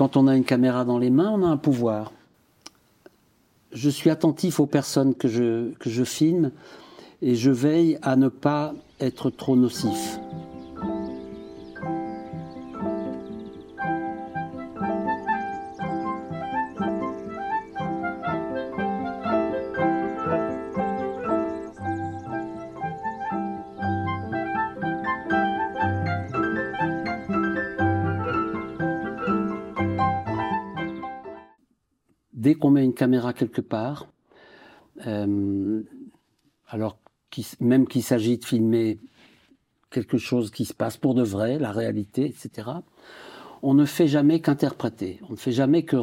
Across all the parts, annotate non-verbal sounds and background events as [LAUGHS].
quand on a une caméra dans les mains, on a un pouvoir. Je suis attentif aux personnes que je, filme et je veille à ne pas être trop nocif. Caméra quelque part, euh, alors même qu'il s'agit de filmer quelque chose qui se passe pour de vrai, la réalité, etc., on ne fait jamais qu'interpréter, on ne fait jamais que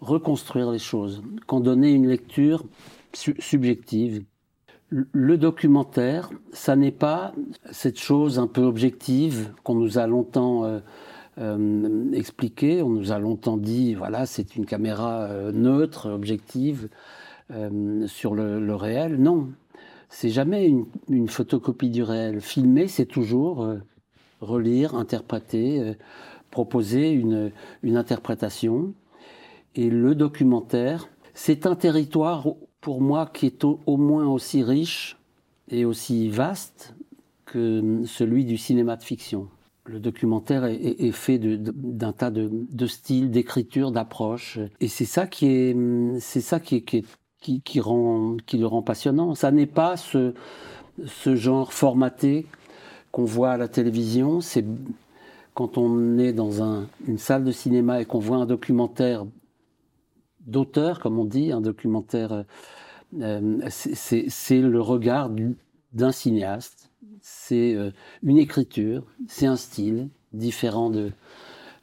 reconstruire les choses, qu'en donner une lecture subjective. Le documentaire, ça n'est pas cette chose un peu objective qu'on nous a longtemps euh, euh, expliqué. On nous a longtemps dit, voilà, c'est une caméra euh, neutre, objective euh, sur le, réel. Non, c'est jamais une, photocopie du réel. Filmer, c'est toujours relire, interpréter, proposer une, une interprétation. Et le documentaire, c'est un territoire pour moi qui est au, moins aussi riche et aussi vaste que celui du cinéma de fiction le documentaire est, fait d'un tas de, styles, d'écriture, d'approches, et c'est ça qui est, c'est ça qui, qui, le rend passionnant. Ça n'est pas ce, ce genre formaté qu'on voit à la télévision. C'est quand on est dans une salle de cinéma et qu'on voit un documentaire d'auteur, comme on dit, un documentaire, euh, c'est le regard d'un cinéaste c'est euh, une écriture, c'est un style différent de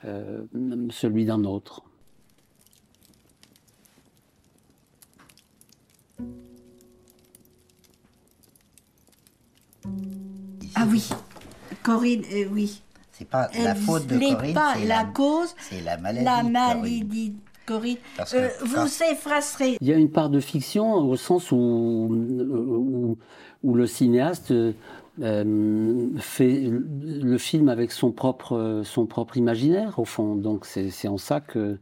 euh, celui d'un autre. Ah oui, Corinne, euh, oui. C'est pas la faute de Corinne, pas la, cause, c'est la maladie. La maladie de Corinne. vous s'effacerez. Il y a une part de fiction au sens où, où le cinéaste euh, fait le film avec son propre, son propre imaginaire, au fond. Donc c'est en ça que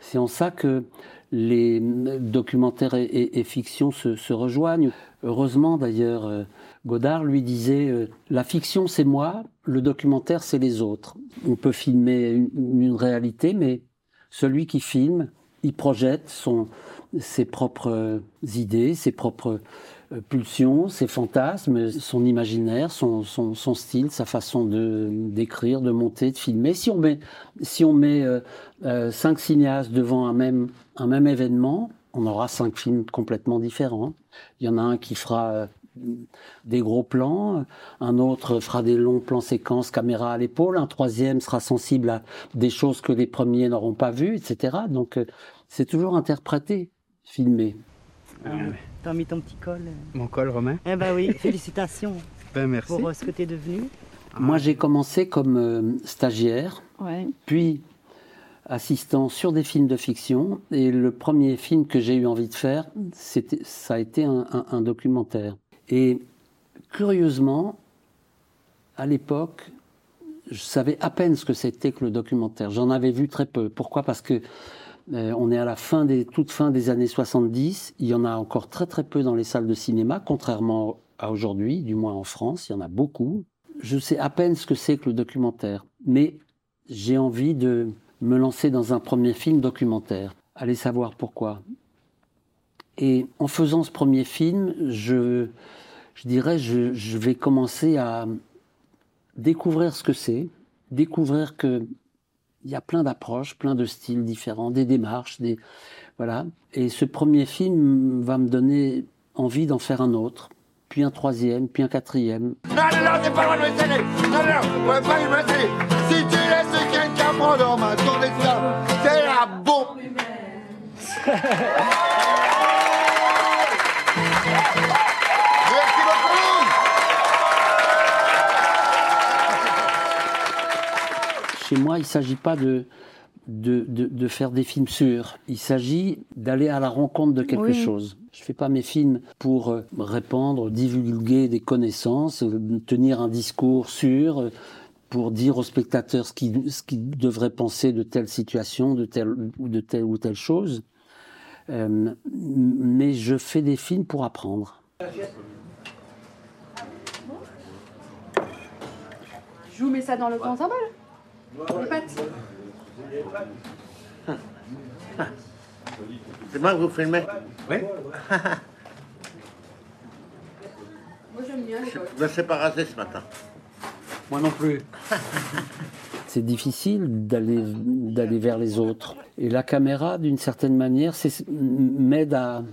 c'est en ça que les documentaires et, et, fiction se, rejoignent. Heureusement d'ailleurs, euh, Godard lui disait euh, la fiction c'est moi, le documentaire c'est les autres. On peut filmer une, réalité, mais celui qui filme, il projette son, ses propres idées, ses propres pulsions, ses fantasmes, son imaginaire, son, son, style, sa façon de d'écrire, de monter, de filmer. Si on met, si on met euh, euh, cinq cinéastes devant un même, un même événement, on aura cinq films complètement différents. Il y en a un qui fera des gros plans, un autre fera des longs plans séquences caméra à l'épaule, un troisième sera sensible à des choses que les premiers n'auront pas vues, etc. Donc c'est toujours interprété, filmé. Ah T'as mis ton petit col. Mon col, Romain Eh ben oui, [LAUGHS] félicitations. ben merci. Pour euh, ce que tu es devenu. Moi, j'ai commencé comme euh, stagiaire, puis assistant sur des films de fiction. Et le premier film que j'ai eu envie de faire, ça a été un, documentaire. Et curieusement, à l'époque, je savais à peine ce que c'était que le documentaire. J'en avais vu très peu. Pourquoi? Parce que euh, on est à la fin des, toute fin des années 70. Il y en a encore très très peu dans les salles de cinéma, contrairement à aujourd'hui, du moins en France. Il y en a beaucoup. Je sais à peine ce que c'est que le documentaire, mais j'ai envie de me lancer dans un premier film documentaire. Allez savoir pourquoi. Et en faisant ce premier film, je, je dirais, je, je vais commencer à découvrir ce que c'est, découvrir que il y a plein d'approches, plein de styles différents, des démarches, des voilà. Et ce premier film va me donner envie d'en faire un autre, puis un troisième, puis un quatrième. Non, non, non, t'es pas loin de me Non, non, ouais, pas me Si tu laisses quelqu'un prendre ma ton destin, c'est la bombe. [LAUGHS] chez moi, il ne s'agit pas de, de, faire des films sûrs. Il s'agit d'aller à la rencontre de quelque chose. Je ne fais pas mes films pour euh, répandre, divulguer des connaissances, euh, tenir un discours sûr, euh, pour dire au spectateur ce qu'il ce devrait penser de telle situation, de telle ou de telle ou telle chose. Euh, mais je fais des films pour apprendre. Je vous mets ça dans le grand symbole. Les pâtes. C'est moi que vous filmez Oui. Moi j'aime bien les Je ne sais pas raser ce matin. Moi non plus. [LAUGHS] C'est difficile d'aller d'aller vers les autres. Et la caméra, d'une certaine manière, c'est- m'aide à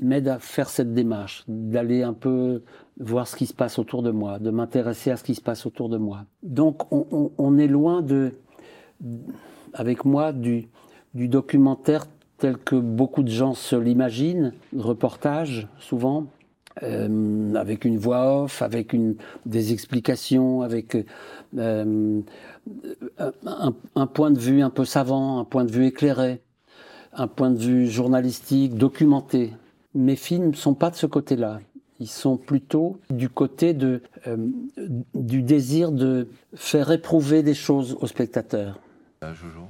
m'aide à faire cette démarche, d'aller un peu voir ce qui se passe autour de moi, de m'intéresser à ce qui se passe autour de moi. Donc on, on- on est loin de, avec moi, du, du documentaire tel que beaucoup de gens se l'imaginent, reportage souvent, euh, avec une voix off, avec une, des explications, avec euh, un, un point de vue un peu savant, un point de vue éclairé, un point de vue journalistique, documenté. Mes films sont pas de ce côté-là. Ils sont plutôt du côté de, euh, du désir de faire éprouver des choses aux spectateurs. Ah, Jojo,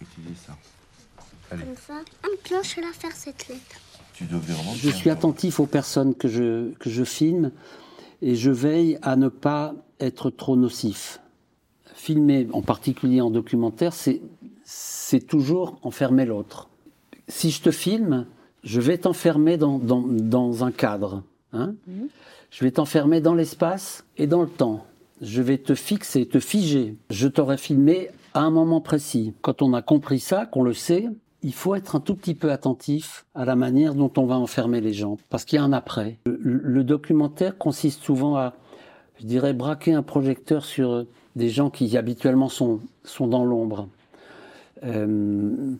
utilise ça. Allez, Comme ça. Un cloche là faire cette lettre. tu devais vraiment. Je suis attentif aux personnes que je, que je filme et je veille à ne pas être trop nocif. Filmer, en particulier en documentaire, c'est, c'est toujours enfermer l'autre. Si je te filme, je vais t'enfermer dans, dans, dans un cadre. hein. Je vais t'enfermer dans l'espace et dans le temps. Je vais te fixer, te figer. Je t'aurais filmé à un moment précis. Quand on a compris ça, qu'on le sait, il faut être un tout petit peu attentif à la manière dont on va enfermer les gens, parce qu'il y a un après. Le, le documentaire consiste souvent à, je dirais, braquer un projecteur sur des gens qui habituellement sont, sont dans l'ombre. Euh,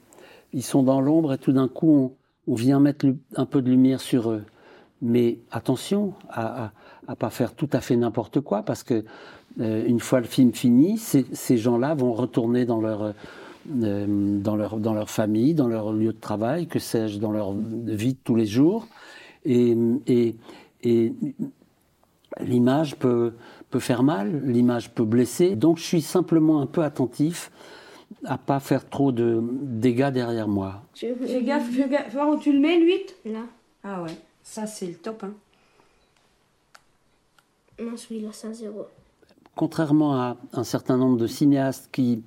ils sont dans l'ombre et tout d'un coup, on, on vient mettre un peu de lumière sur eux. Mais attention à, pas faire tout à fait n'importe quoi, parce que euh, une fois le film fini, ces, ces gens-là vont retourner dans leur euh, dans leur dans leur famille, dans leur lieu de travail, que sais-je, dans leur vie de tous les jours, et et, et l'image peut peut faire mal, l'image peut blesser. Donc je suis simplement un peu attentif à pas faire trop de dégâts derrière moi. Fais gaffe, fais gaffe, fais voir où tu le mets, l'huître Là. Ah ouais, ça c'est le top. Hein. Non, celui-là, c'est un zéro. contrairement à un certain nombre de cinéastes qui,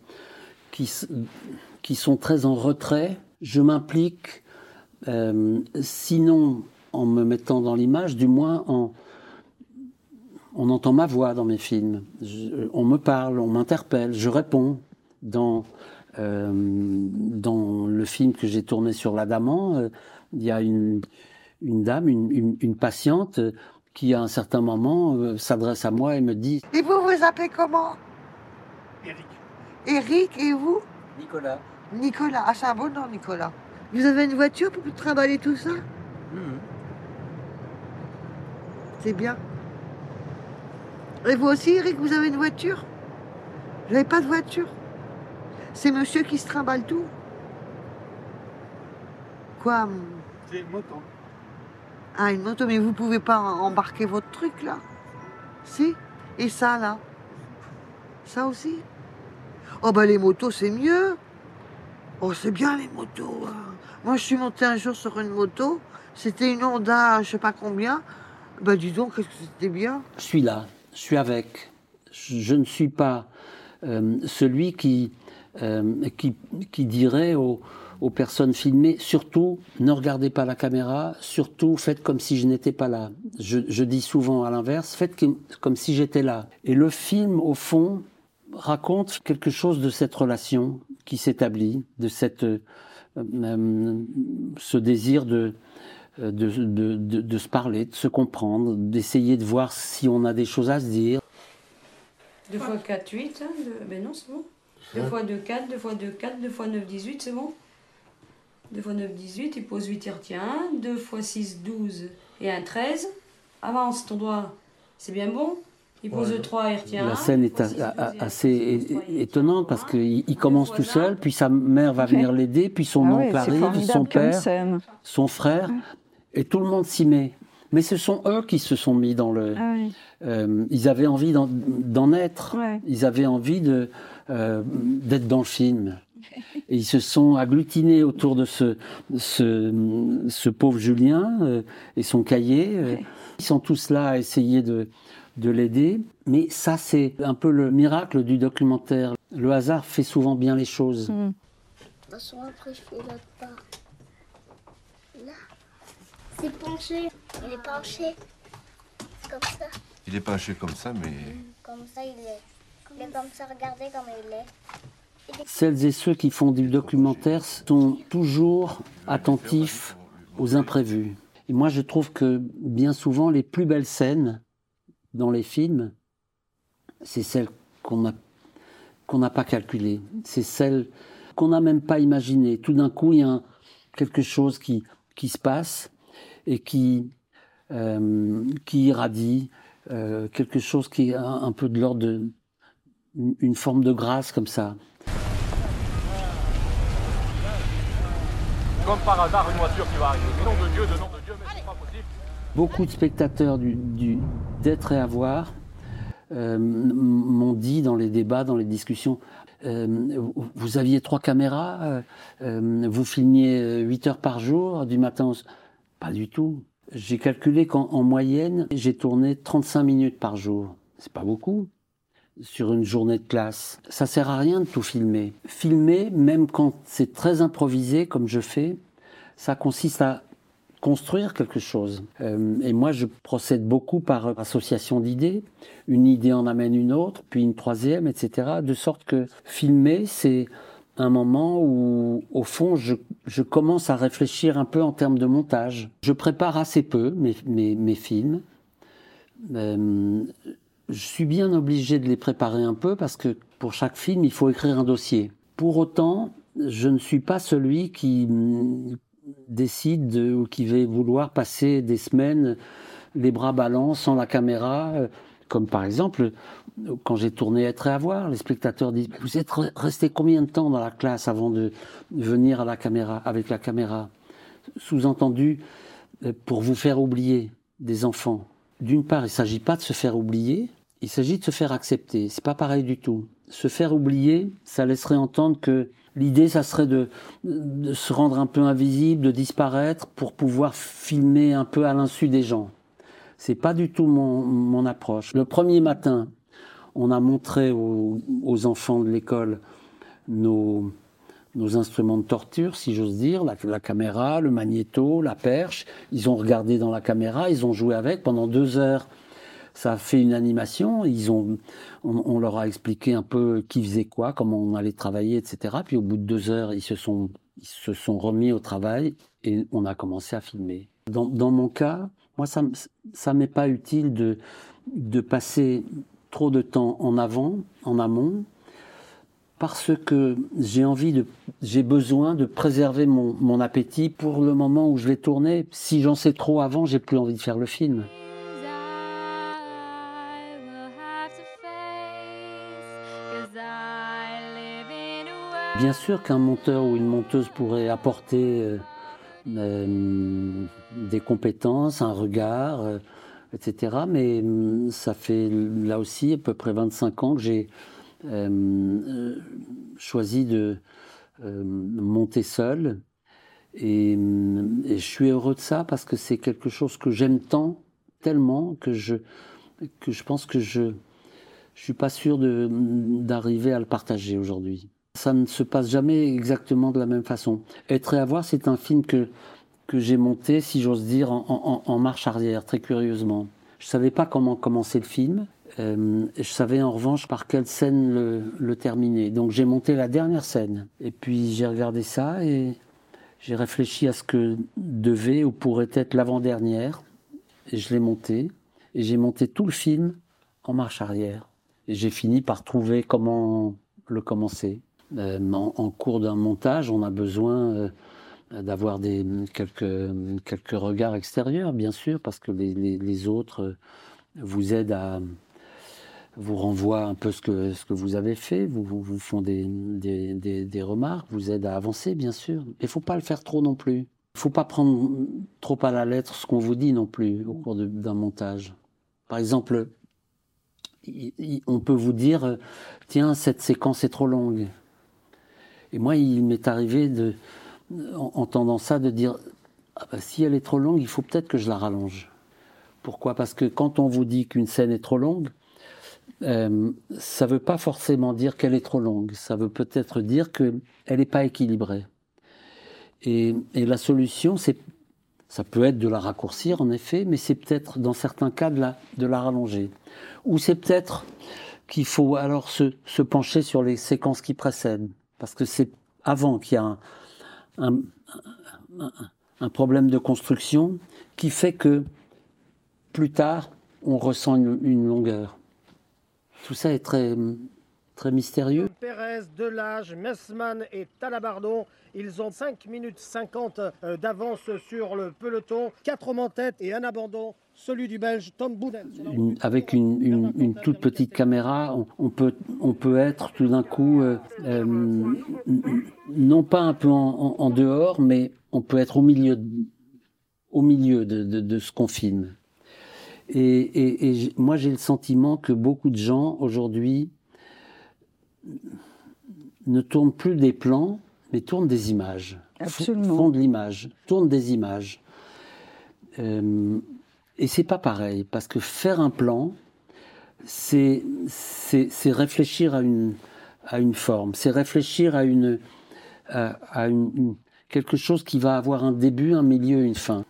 qui, sont très en retrait, je m'implique, euh, sinon en me mettant dans l'image, du moins en... On entend ma voix dans mes films, Je- on me parle, on m'interpelle, je réponds. Dans, euh, dans le film que j'ai tourné sur l'Adamant, euh, il y a une, une dame, une, une- une patiente, qui à un certain moment euh, s'adresse à moi et me dit Et vous vous appelez comment? Eric. Eric et vous? Nicolas. Nicolas. Ah, c'est un bon nom, Nicolas. Vous avez une voiture pour trimballer tout ça? C'est bien. Et vous aussi, Eric, vous avez une voiture? Vous n'avez pas de voiture? C'est monsieur qui se trimballe tout. Quoi C'est une moto. Ah, une moto, mais vous pouvez pas em- embarquer votre truc là. Si. Et ça là. Ça aussi. Oh bah les motos c'est mieux. Oh c'est bien les motos hein. Moi je suis montée un jour sur une moto, c'était une Honda je sais pas combien. Bah dis donc, qu'est-ce que c'était bien. Je suis là, je suis avec. Je, je ne suis pas euh, celui qui, euh, qui, dirait aux, personnes filmées, surtout ne regardez pas la caméra, surtout faites comme si je n'étais pas là. Je, dis souvent à l'inverse, faites comme- si j'étais là. Et le film, au fond, raconte quelque chose de cette relation qui s'établit, de cette, euh, euh, ce désir de, de, de, se parler, de se comprendre, d'essayer de voir si on a des choses à se dire. 2 fois 4, 8. Hein, deux- Ben non, c'est bon. 2 fois 2, 4, 2 fois 2, 4, 2 fois 9, 18, c'est bon 2 fois 9, 18, il pose 8, il retient 1. 2 fois 6, 12 et 1, 13. Avance ton doigt, c'est bien bon. Il pose 3, il retient 1. La scène est a- a- assez é- étonnante parce qu'il il commence tout seul, puis sa mère va [LAUGHS] venir l'aider, puis son Ah oncle ouais, arrive, son père, scène. son frère, et tout le monde s'y met. Mais ce sont eux qui se sont mis dans le. Ah oui. Euh, ils avaient envie d'en- d'en être. Ouais. Ils avaient envie de euh, d'être dans le film. Et ils se sont agglutinés autour de ce ce, ce pauvre Julien euh, et son cahier. euh. Ils sont tous là à essayer de de l'aider. Mais ça, c'est un peu le miracle du documentaire. Le hasard fait souvent bien les choses. Mm. De toute façon, après, je fais l'autre part. Là. C'est penché. Il est penché. C'est comme ça. Il est penché comme ça, mais Comme ça, il est. Celles et ceux qui font du documentaire sont toujours attentifs aux imprévus. Et moi, je trouve que bien souvent, les plus belles scènes dans les films, c'est celles qu'on n'a pas calculées. C'est celles qu'on n'a même pas imaginées. Tout d'un coup, il y a quelque chose qui, se passe et qui, euh, irradie, euh, quelque chose qui est un peu de l'ordre de une- une forme de grâce comme ça. Comme par hasard, une voiture qui va arriver. Nom de Dieu, de nom de Dieu, mais c'est pas possible. Beaucoup de spectateurs du, du- d'être et avoir euh, m'ont dit dans les débats, dans les discussions, euh, vous- aviez trois caméras, euh, euh, vous filmiez 8 heures par jour, du matin au... Pas du tout. J'ai calculé qu'en en moyenne, j'ai tourné 35 minutes par jour. C'est pas beaucoup sur une journée de classe. Ça sert à rien de tout filmer. Filmer, même quand c'est très improvisé, comme je fais, ça consiste à construire quelque chose. Euh, et moi, je procède beaucoup par association d'idées. Une idée en amène une autre, puis une troisième, etc. De sorte que filmer, c'est un moment où, au fond, je, commence à réfléchir un peu en termes de montage. Je prépare assez peu mes films. Euh, je suis bien obligé de les préparer un peu parce que pour chaque film, il faut écrire un dossier. Pour autant, je ne suis pas celui qui mm, décide de- ou qui va vouloir passer des semaines les bras ballants sans la caméra. euh, Comme par exemple, quand j'ai tourné Être et avoir, les spectateurs disent Vous êtes re- resté combien de temps dans la classe avant de venir à la caméra, avec la caméra? Sous-entendu, euh, pour vous faire oublier des enfants. D'une part, il ne s'agit pas de se faire oublier, il s'agit de se faire accepter. C'est pas pareil du tout. Se faire oublier, ça laisserait entendre que l'idée, ça serait de, de se rendre un peu invisible, de disparaître pour pouvoir filmer un peu à l'insu des gens. C'est pas du tout mon, mon approche. Le premier matin, on a montré aux, aux enfants de l'école nos, nos instruments de torture, si j'ose dire, la, caméra, le magnéto, la perche. Ils ont regardé dans la caméra, ils ont joué avec pendant deux heures. Ça a fait une animation. Ils ont, on, on leur a expliqué un peu qui faisait quoi, comment on allait travailler, etc. Puis au bout de deux heures, ils se sont, ils se sont remis au travail et on a commencé à filmer. Dans, dans mon cas, moi, ça, ça m'est pas utile de, de passer trop de temps en avant, en amont, parce que j'ai envie de, j'ai besoin de préserver mon, mon appétit pour le moment où je vais tourner. Si j'en sais trop avant, j'ai plus envie de faire le film. Bien sûr qu'un monteur ou une monteuse pourrait apporter euh, euh, des compétences, un regard, euh, etc. Mais hum, ça fait là aussi à peu près 25 ans que j'ai euh, euh, choisi de euh, monter seul. Et, je suis heureux de ça parce que c'est quelque chose que j'aime tant, tellement, que je, que je pense que je ne suis pas sûr d'arriver à le partager aujourd'hui. Ça ne se passe jamais exactement de la même façon. Être et avoir, c'est un film que, que j'ai monté, si j'ose dire, en, en- marche arrière, très curieusement. Je savais pas comment commencer le film. Euh, je savais en revanche par quelle scène le, terminer. Donc j'ai monté la dernière scène. Et puis j'ai regardé ça et j'ai réfléchi à ce que devait ou pourrait être l'avant-dernière. Et je l'ai monté. Et j'ai monté tout le film en marche arrière. Et j'ai fini par trouver comment le commencer. Euh, en, cours d'un montage, on a besoin euh, d'avoir quelques regards extérieurs, bien sûr, parce que les, autres vous aident à vous renvoient un peu ce que ce que vous avez fait, vous vous, vous font des, des, des, remarques, vous aident à avancer, bien sûr. Il faut pas le faire trop non plus. Il faut pas prendre trop à la lettre ce qu'on vous dit non plus au cours d'un montage. Par exemple, on peut vous dire, euh, tiens, cette séquence est trop longue. Et moi, il m'est arrivé de, en entendant ça, de dire, ah bah, si elle est trop longue, il faut peut-être que je la rallonge. Pourquoi? Parce que quand on vous dit qu'une scène est trop longue, euh, ça ne veut pas forcément dire qu'elle est trop longue. Ça veut peut-être dire qu'elle n'est pas équilibrée. Et, et la solution, c'est, ça peut être de la raccourcir en effet, mais c'est peut-être dans certains cas de la, de la rallonger. Ou c'est peut-être qu'il faut alors se, se pencher sur les séquences qui précèdent, parce que c'est avant qu'il y a un, un, un- un problème de construction qui fait que plus tard, on ressent une, une longueur. Tout ça est très, très mystérieux. Pérez, Delage, Messman et Talabardon, ils ont 5 minutes 50 euh, d'avance sur le peloton. 4 hommes en tête et un abandon, celui du Belge Tom Bouden. Une- avec une, une- une toute petite caméra, on, on peut, on peut être tout d'un coup, euh, euh, non pas un peu en, en- en dehors, mais on peut être au milieu, de- au milieu de, de- de ce qu'on filme. Et, et- et j- moi, j'ai le sentiment que beaucoup de gens aujourd'hui ne tournent plus des plans, mais tournent des images. Absolument. Font de l'image, tournent des images. Euh, et c'est pas pareil, parce que faire un plan, c'est réfléchir à une à une forme, c'est réfléchir à une à, à une, une- quelque chose qui va avoir un début, un milieu, une fin.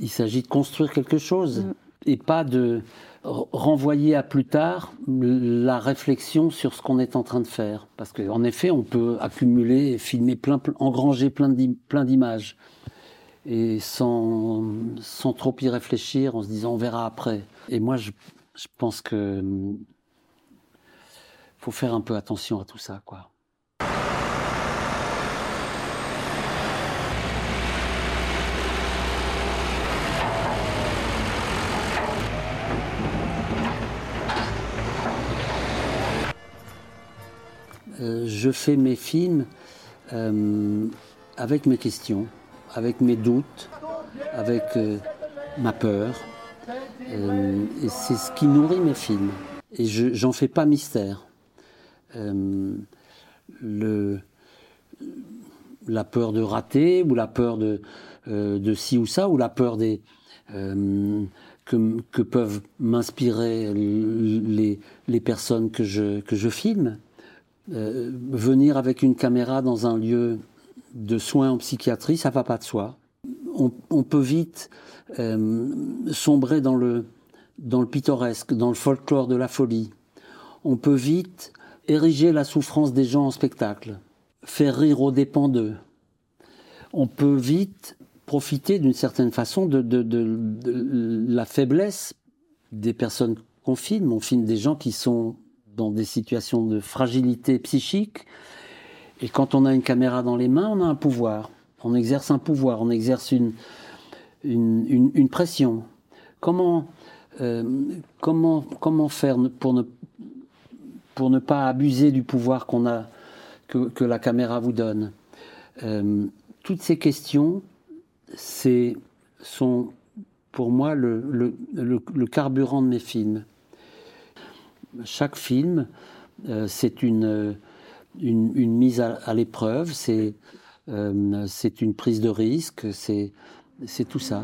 Il s'agit de construire quelque chose et pas de renvoyer à plus tard la réflexion sur ce qu'on est en train de faire. Parce qu'en effet, on peut accumuler, filmer plein, engranger plein d'im- plein d'images et sans, sans trop y réfléchir, en se disant on verra après. Et moi, je, je pense que faut faire un peu attention à tout ça, quoi. Euh, je fais mes films euh, avec mes questions, avec mes doutes, avec euh, ma peur. Et c'est ce qui nourrit mes films. Et je j'en fais pas mystère. La peur de rater, ou la peur de, de ci ou ça, ou la peur des, que, que peuvent m'inspirer les, les personnes que je, que je filme. Euh, venir avec une caméra dans un lieu de soins en psychiatrie, ça va pas de soi. On, peut vite euh, sombrer dans le, dans le pittoresque, dans le folklore de la folie. On peut vite ériger la souffrance des gens en spectacle, faire rire aux dépens d'eux. On peut vite profiter d'une certaine façon de, de- de- de la faiblesse des personnes qu'on filme. On filme des gens qui sont dans des situations de fragilité psychique. Et quand on a une caméra dans les mains, on a un pouvoir. On exerce un pouvoir, on exerce une, une, pression. Comment, euh, comment, comment faire pour ne, pour ne pas abuser du pouvoir a, que, la caméra vous donne? Euh, Toutes ces questions, sont pour moi le- le carburant de mes films. Chaque film, euh, c'est une, une, mise à, à l'épreuve, c'est euh, une prise de risque, c'est tout ça.